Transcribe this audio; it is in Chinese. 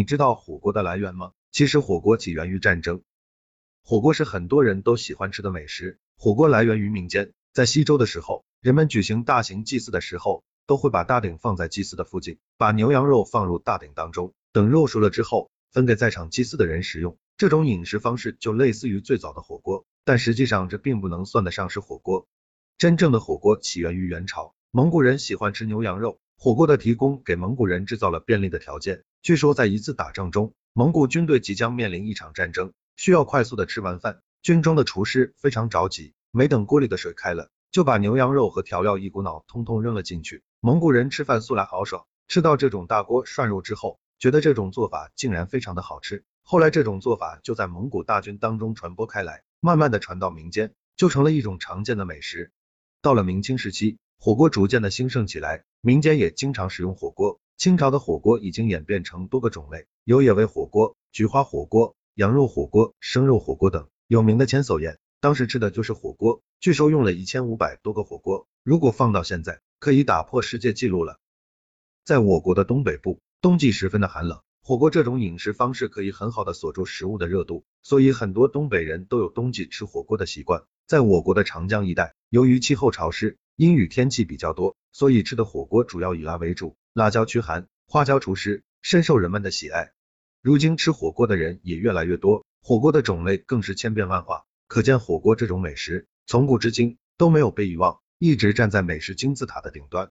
你知道火锅的来源吗？其实火锅起源于战争，火锅是很多人都喜欢吃的美食。火锅来源于民间，在西周的时候，人们举行大型祭祀的时候，都会把大鼎放在祭祀的附近，把牛羊肉放入大鼎当中，等肉熟了之后，分给在场祭祀的人食用。这种饮食方式就类似于最早的火锅，但实际上这并不能算得上是火锅。真正的火锅起源于元朝，蒙古人喜欢吃牛羊肉，火锅的提供给蒙古人制造了便利的条件。据说在一次打仗中，蒙古军队即将面临一场战争，需要快速的吃完饭。军中的厨师非常着急，没等锅里的水开了，就把牛羊肉和调料一股脑通通扔了进去。蒙古人吃饭素来豪爽，吃到这种大锅涮肉之后，觉得这种做法竟然非常的好吃。后来这种做法就在蒙古大军当中传播开来，慢慢的传到民间，就成了一种常见的美食。到了明清时期，火锅逐渐的兴盛起来，民间也经常使用火锅。清朝的火锅已经演变成多个种类，有野味火锅、菊花火锅、羊肉火锅、生肉火锅等。有名的千叟宴，当时吃的就是火锅，据说用了一千五百多个火锅，如果放到现在，可以打破世界纪录了。在我国的东北部，冬季十分的寒冷，火锅这种饮食方式可以很好的锁住食物的热度，所以很多东北人都有冬季吃火锅的习惯。在我国的长江一带，由于气候潮湿，阴雨天气比较多，所以吃的火锅主要以辣为主。辣椒驱寒，花椒除湿，深受人们的喜爱。如今吃火锅的人也越来越多，火锅的种类更是千变万化。可见火锅这种美食，从古至今都没有被遗忘，一直站在美食金字塔的顶端。